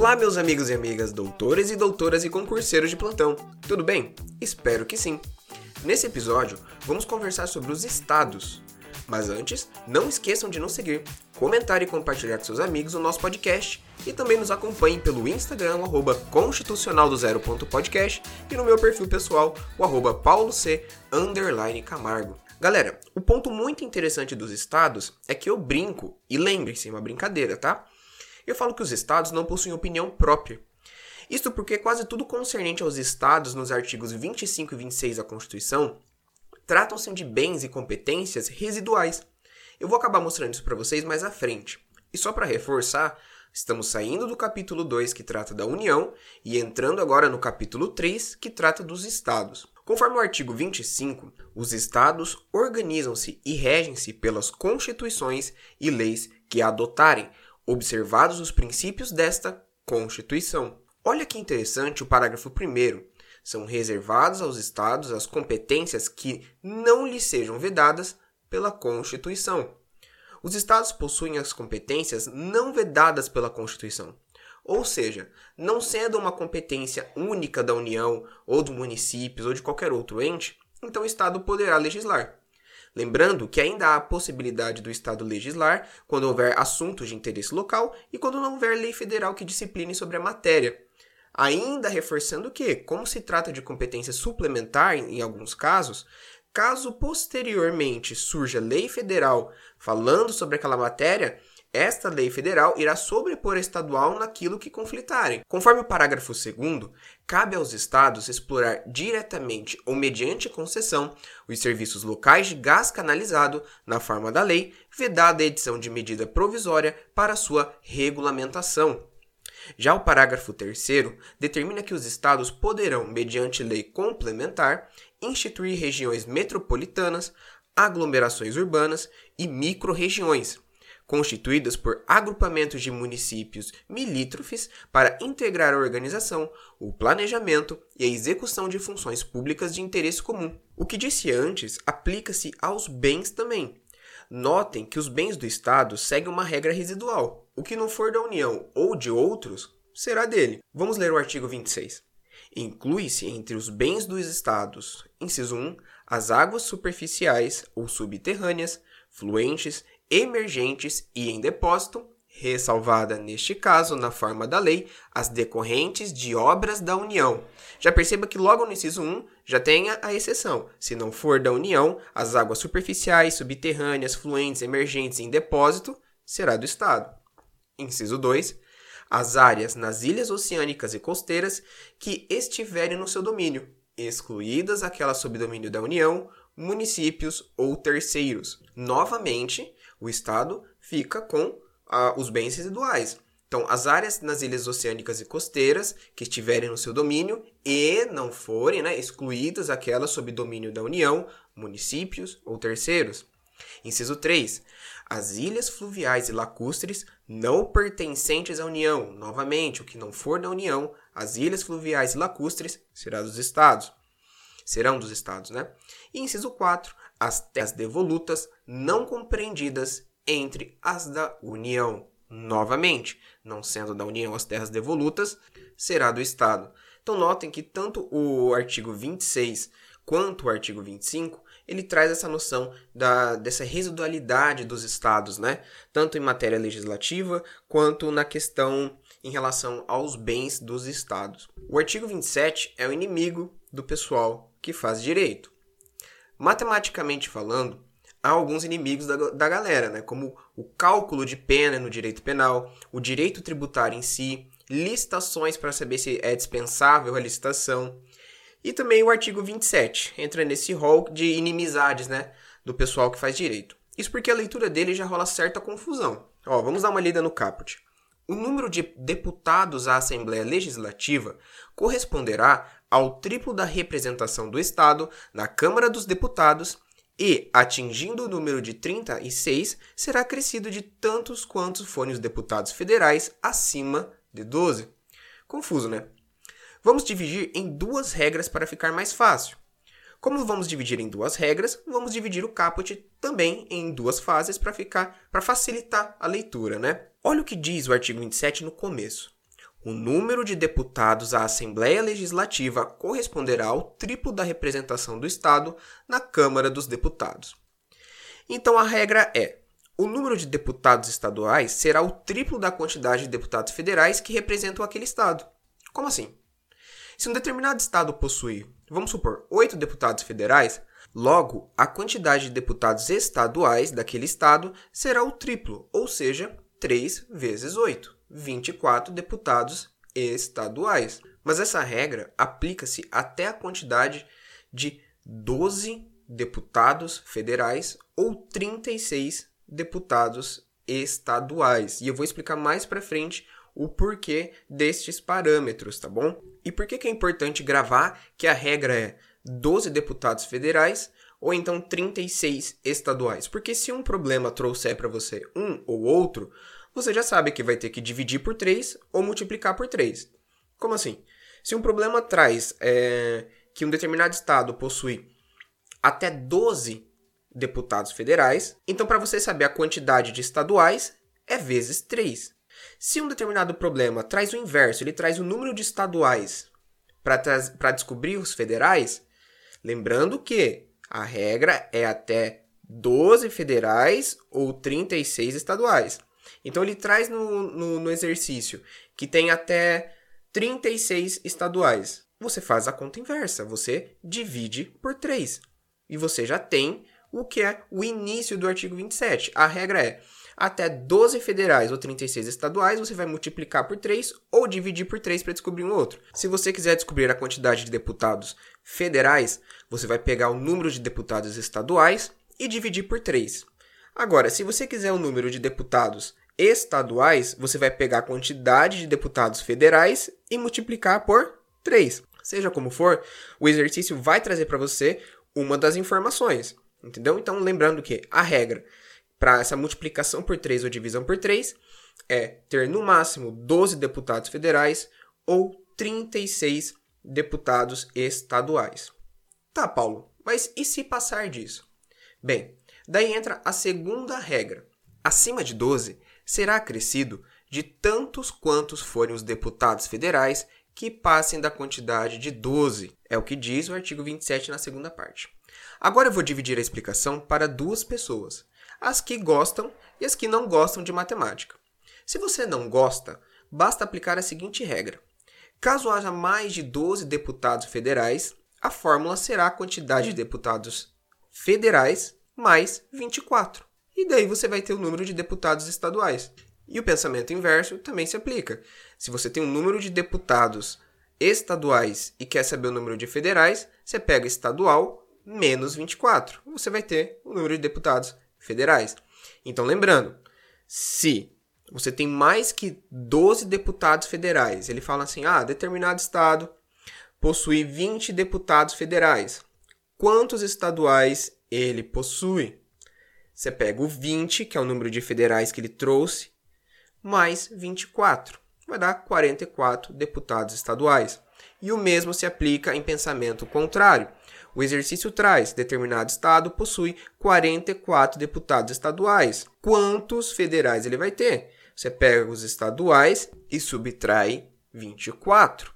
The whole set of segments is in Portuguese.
Olá, meus amigos e amigas, doutores e doutoras e concurseiros de plantão. Tudo bem? Espero que sim. Nesse episódio, vamos conversar sobre os estados. Mas antes, não esqueçam de nos seguir, comentar e compartilhar com seus amigos o nosso podcast e também nos acompanhem pelo Instagram, arroba constitucional e no meu perfil pessoal, o arroba paulo c, Camargo. Galera, o ponto muito interessante dos estados é que eu brinco, e lembrem-se, é uma brincadeira, tá? Eu falo que os estados não possuem opinião própria. Isto porque quase tudo concernente aos estados nos artigos 25 e 26 da Constituição tratam-se de bens e competências residuais. Eu vou acabar mostrando isso para vocês mais à frente. E só para reforçar, estamos saindo do capítulo 2 que trata da União e entrando agora no capítulo 3 que trata dos estados. Conforme o artigo 25, os estados organizam-se e regem-se pelas constituições e leis que adotarem, observados os princípios desta Constituição. Olha que interessante o parágrafo 1. São reservados aos Estados as competências que não lhes sejam vedadas pela Constituição. Os Estados possuem as competências não vedadas pela Constituição. Ou seja, não sendo uma competência única da União, ou dos municípios, ou de qualquer outro ente, então o Estado poderá legislar. Lembrando que ainda há a possibilidade do Estado legislar quando houver assuntos de interesse local e quando não houver lei federal que discipline sobre a matéria. Ainda reforçando que, como se trata de competência suplementar em alguns casos, caso posteriormente surja lei federal falando sobre aquela matéria, esta lei federal irá sobrepor a estadual naquilo que conflitarem. Conforme o parágrafo 2, cabe aos estados explorar diretamente ou mediante concessão os serviços locais de gás canalizado na forma da lei, vedada a edição de medida provisória para sua regulamentação. Já o parágrafo 3 determina que os estados poderão, mediante lei complementar, instituir regiões metropolitanas, aglomerações urbanas e microrregiões constituídas por agrupamentos de municípios milítrofes para integrar a organização, o planejamento e a execução de funções públicas de interesse comum. O que disse antes aplica-se aos bens também. Notem que os bens do Estado seguem uma regra residual. O que não for da União ou de outros será dele. Vamos ler o artigo 26. Inclui-se entre os bens dos Estados, inciso 1, as águas superficiais ou subterrâneas, fluentes emergentes e em depósito, ressalvada neste caso, na forma da lei, as decorrentes de obras da União. Já perceba que logo no inciso 1 já tenha a exceção. Se não for da União, as águas superficiais, subterrâneas, fluentes, emergentes em depósito será do Estado. Inciso 2. As áreas nas ilhas oceânicas e costeiras que estiverem no seu domínio, excluídas aquelas sob domínio da União, municípios ou terceiros. Novamente, o Estado fica com ah, os bens residuais. Então, as áreas nas ilhas oceânicas e costeiras que estiverem no seu domínio e não forem né, excluídas aquelas sob domínio da União, municípios ou terceiros. Inciso 3. As ilhas fluviais e lacustres não pertencentes à União. Novamente, o que não for da União, as ilhas fluviais e lacustres será dos estados. Serão dos estados, né? E inciso 4 as terras devolutas não compreendidas entre as da União. Novamente, não sendo da União as terras devolutas, será do Estado. Então notem que tanto o artigo 26 quanto o artigo 25, ele traz essa noção da, dessa residualidade dos estados, né? Tanto em matéria legislativa quanto na questão em relação aos bens dos estados. O artigo 27 é o inimigo do pessoal que faz direito. Matematicamente falando, há alguns inimigos da, da galera, né? como o cálculo de pena no direito penal, o direito tributário em si, licitações para saber se é dispensável a licitação, e também o artigo 27 entra nesse rol de inimizades né, do pessoal que faz direito. Isso porque a leitura dele já rola certa confusão. Ó, vamos dar uma lida no caput. O número de deputados à Assembleia Legislativa corresponderá ao triplo da representação do Estado na Câmara dos Deputados e, atingindo o número de 36, será crescido de tantos quantos forem os deputados federais acima de 12. Confuso, né? Vamos dividir em duas regras para ficar mais fácil. Como vamos dividir em duas regras, vamos dividir o caput também em duas fases para ficar para facilitar a leitura, né? Olha o que diz o artigo 27 no começo. O número de deputados à Assembleia Legislativa corresponderá ao triplo da representação do Estado na Câmara dos Deputados. Então a regra é: o número de deputados estaduais será o triplo da quantidade de deputados federais que representam aquele Estado. Como assim? Se um determinado Estado possui, vamos supor, oito deputados federais, logo a quantidade de deputados estaduais daquele Estado será o triplo, ou seja, 3 vezes 8. 24 deputados estaduais. Mas essa regra aplica-se até a quantidade de 12 deputados federais ou 36 deputados estaduais. E eu vou explicar mais para frente o porquê destes parâmetros, tá bom? E por que, que é importante gravar que a regra é 12 deputados federais ou então 36 estaduais? Porque se um problema trouxer para você um ou outro, você já sabe que vai ter que dividir por 3 ou multiplicar por 3. Como assim? Se um problema traz é, que um determinado estado possui até 12 deputados federais, então para você saber a quantidade de estaduais é vezes 3. Se um determinado problema traz o inverso, ele traz o número de estaduais para descobrir os federais, lembrando que a regra é até 12 federais ou 36 estaduais. Então ele traz no, no, no exercício que tem até 36 estaduais. Você faz a conta inversa, você divide por 3. E você já tem o que é o início do artigo 27. A regra é até 12 federais ou 36 estaduais, você vai multiplicar por 3 ou dividir por 3 para descobrir um outro. Se você quiser descobrir a quantidade de deputados federais, você vai pegar o número de deputados estaduais e dividir por 3. Agora, se você quiser o número de deputados estaduais, você vai pegar a quantidade de deputados federais e multiplicar por 3. Seja como for, o exercício vai trazer para você uma das informações. Entendeu? Então, lembrando que a regra para essa multiplicação por 3 ou divisão por 3 é ter no máximo 12 deputados federais ou 36 deputados estaduais. Tá, Paulo, mas e se passar disso? Bem, daí entra a segunda regra. Acima de 12, será acrescido de tantos quantos forem os deputados federais que passem da quantidade de 12. É o que diz o artigo 27 na segunda parte. Agora eu vou dividir a explicação para duas pessoas: as que gostam e as que não gostam de matemática. Se você não gosta, basta aplicar a seguinte regra: caso haja mais de 12 deputados federais, a fórmula será a quantidade de deputados federais mais 24. E daí você vai ter o número de deputados estaduais. E o pensamento inverso também se aplica. Se você tem um número de deputados estaduais e quer saber o número de federais, você pega estadual menos 24. Você vai ter o número de deputados federais. Então, lembrando, se você tem mais que 12 deputados federais, ele fala assim: ah, determinado estado possui 20 deputados federais. Quantos estaduais ele possui? Você pega o 20, que é o número de federais que ele trouxe, mais 24. Vai dar 44 deputados estaduais. E o mesmo se aplica em pensamento contrário. O exercício traz: determinado estado possui 44 deputados estaduais. Quantos federais ele vai ter? Você pega os estaduais e subtrai 24.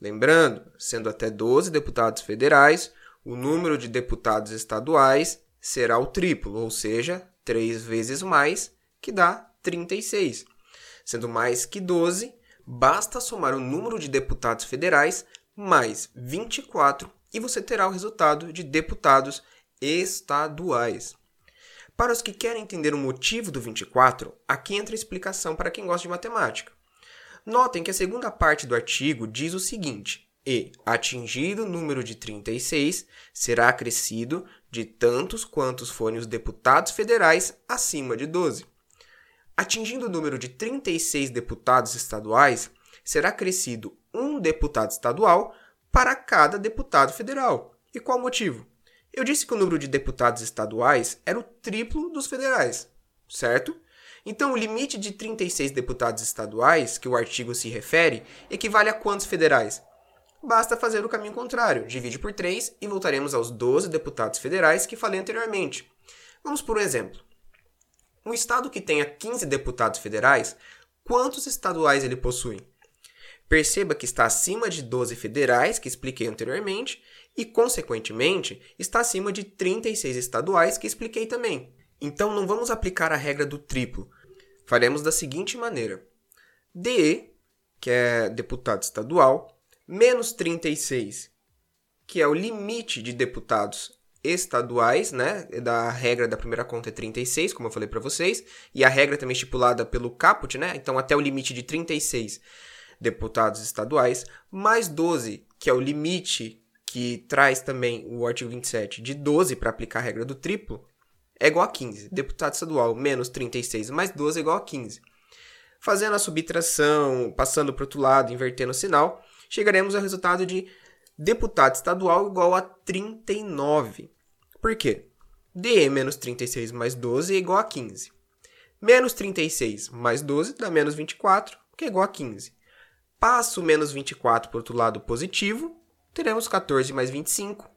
Lembrando, sendo até 12 deputados federais, o número de deputados estaduais será o triplo, ou seja, 3 vezes mais, que dá 36. Sendo mais que 12, basta somar o número de deputados federais mais 24 e você terá o resultado de deputados estaduais. Para os que querem entender o motivo do 24, aqui entra a explicação para quem gosta de matemática. Notem que a segunda parte do artigo diz o seguinte: e, atingido o número de 36, será acrescido de tantos quantos forem os deputados federais acima de 12. Atingindo o número de 36 deputados estaduais, será acrescido um deputado estadual para cada deputado federal. E qual o motivo? Eu disse que o número de deputados estaduais era o triplo dos federais, certo? Então, o limite de 36 deputados estaduais, que o artigo se refere, equivale a quantos federais? Basta fazer o caminho contrário, divide por 3 e voltaremos aos 12 deputados federais que falei anteriormente. Vamos por um exemplo. Um estado que tenha 15 deputados federais, quantos estaduais ele possui? Perceba que está acima de 12 federais, que expliquei anteriormente, e, consequentemente, está acima de 36 estaduais, que expliquei também. Então, não vamos aplicar a regra do triplo. Faremos da seguinte maneira: DE, que é deputado estadual, menos 36, que é o limite de deputados estaduais, né? Da regra da primeira conta é 36, como eu falei para vocês, e a regra também estipulada pelo caput, né? Então até o limite de 36 deputados estaduais, mais 12, que é o limite que traz também o artigo 27 de 12 para aplicar a regra do triplo, é igual a 15. Deputado estadual menos 36 mais 12 é igual a 15. Fazendo a subtração, passando para outro lado, invertendo o sinal, chegaremos ao resultado de deputado estadual igual a 39. Por quê? DE menos 36 mais 12 é igual a 15. Menos 36 mais 12 dá menos 24, que é igual a 15. Passo menos 24 para o outro lado positivo, teremos 14 mais 25.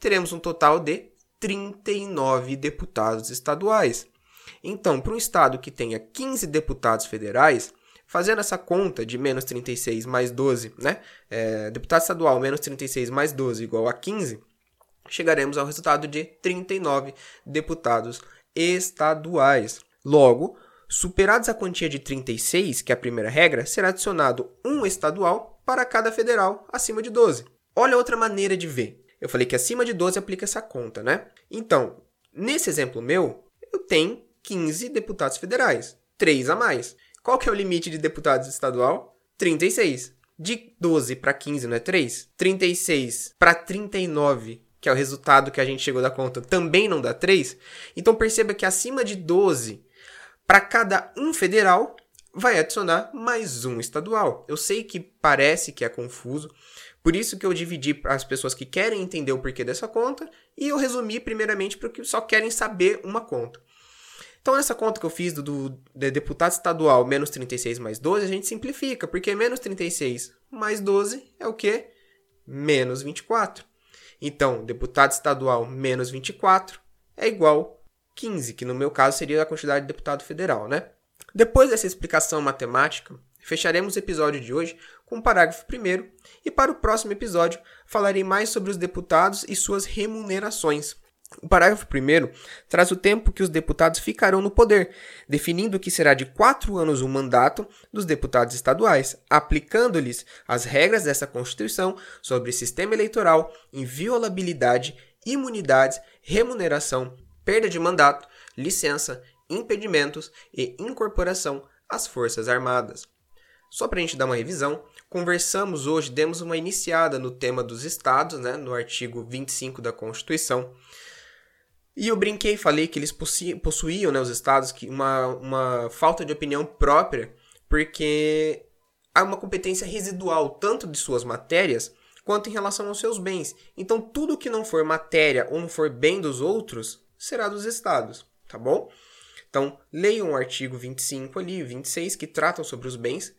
Teremos um total de 39 deputados estaduais. Então, para um estado que tenha 15 deputados federais, Fazendo essa conta de menos 36 mais 12, né? É, deputado estadual menos 36 mais 12 igual a 15, chegaremos ao resultado de 39 deputados estaduais. Logo, superados a quantia de 36, que é a primeira regra, será adicionado um estadual para cada federal acima de 12. Olha outra maneira de ver. Eu falei que acima de 12 aplica essa conta, né? Então, nesse exemplo meu, eu tenho 15 deputados federais, 3 a mais. Qual que é o limite de deputados estadual? 36. De 12 para 15 não é 3? 36 para 39, que é o resultado que a gente chegou da conta, também não dá 3? Então perceba que acima de 12, para cada um federal, vai adicionar mais um estadual. Eu sei que parece que é confuso, por isso que eu dividi para as pessoas que querem entender o porquê dessa conta e eu resumi primeiramente para os que só querem saber uma conta. Então, nessa conta que eu fiz do, do deputado estadual menos 36 mais 12, a gente simplifica, porque menos 36 mais 12 é o quê? Menos 24. Então, deputado estadual menos 24 é igual 15, que no meu caso seria a quantidade de deputado federal, né? Depois dessa explicação matemática, fecharemos o episódio de hoje com o parágrafo primeiro e para o próximo episódio falarei mais sobre os deputados e suas remunerações. O parágrafo 1 traz o tempo que os deputados ficarão no poder, definindo que será de quatro anos o mandato dos deputados estaduais, aplicando-lhes as regras dessa Constituição sobre sistema eleitoral, inviolabilidade, imunidades, remuneração, perda de mandato, licença, impedimentos e incorporação às Forças Armadas. Só para a gente dar uma revisão, conversamos hoje, demos uma iniciada no tema dos estados, né, no artigo 25 da Constituição. E eu brinquei, falei que eles possuíam, né, os estados, que uma, uma falta de opinião própria, porque há uma competência residual tanto de suas matérias quanto em relação aos seus bens. Então, tudo que não for matéria ou não for bem dos outros será dos estados, tá bom? Então, leiam o artigo 25 ali, 26, que tratam sobre os bens.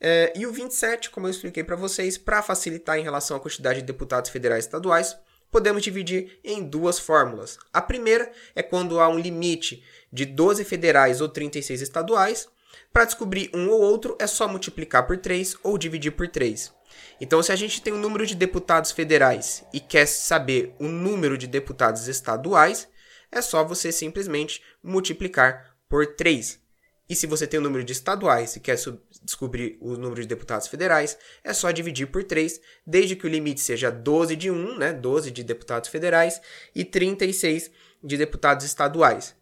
É, e o 27, como eu expliquei para vocês, para facilitar em relação à quantidade de deputados federais e estaduais, podemos dividir em duas fórmulas. A primeira é quando há um limite de 12 federais ou 36 estaduais. Para descobrir um ou outro, é só multiplicar por 3 ou dividir por 3. Então, se a gente tem um número de deputados federais e quer saber o número de deputados estaduais, é só você simplesmente multiplicar por 3. E se você tem o número de estaduais e quer descobrir o número de deputados federais, é só dividir por 3, desde que o limite seja 12 de 1, né, 12 de deputados federais, e 36 de deputados estaduais.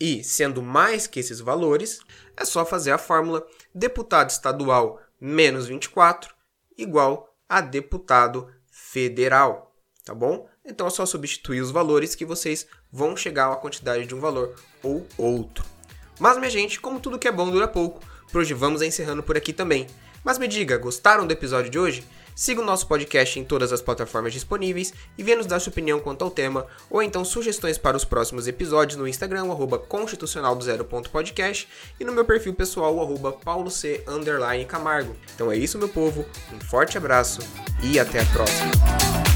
E, sendo mais que esses valores, é só fazer a fórmula deputado estadual menos 24 igual a deputado federal, tá bom? Então é só substituir os valores que vocês vão chegar à quantidade de um valor ou outro. Mas, minha gente, como tudo que é bom dura pouco, por hoje vamos encerrando por aqui também. Mas me diga, gostaram do episódio de hoje? Siga o nosso podcast em todas as plataformas disponíveis e venha nos dar sua opinião quanto ao tema, ou então sugestões para os próximos episódios no Instagram, arroba constitucional e no meu perfil pessoal, arroba Camargo. Então é isso, meu povo, um forte abraço e até a próxima.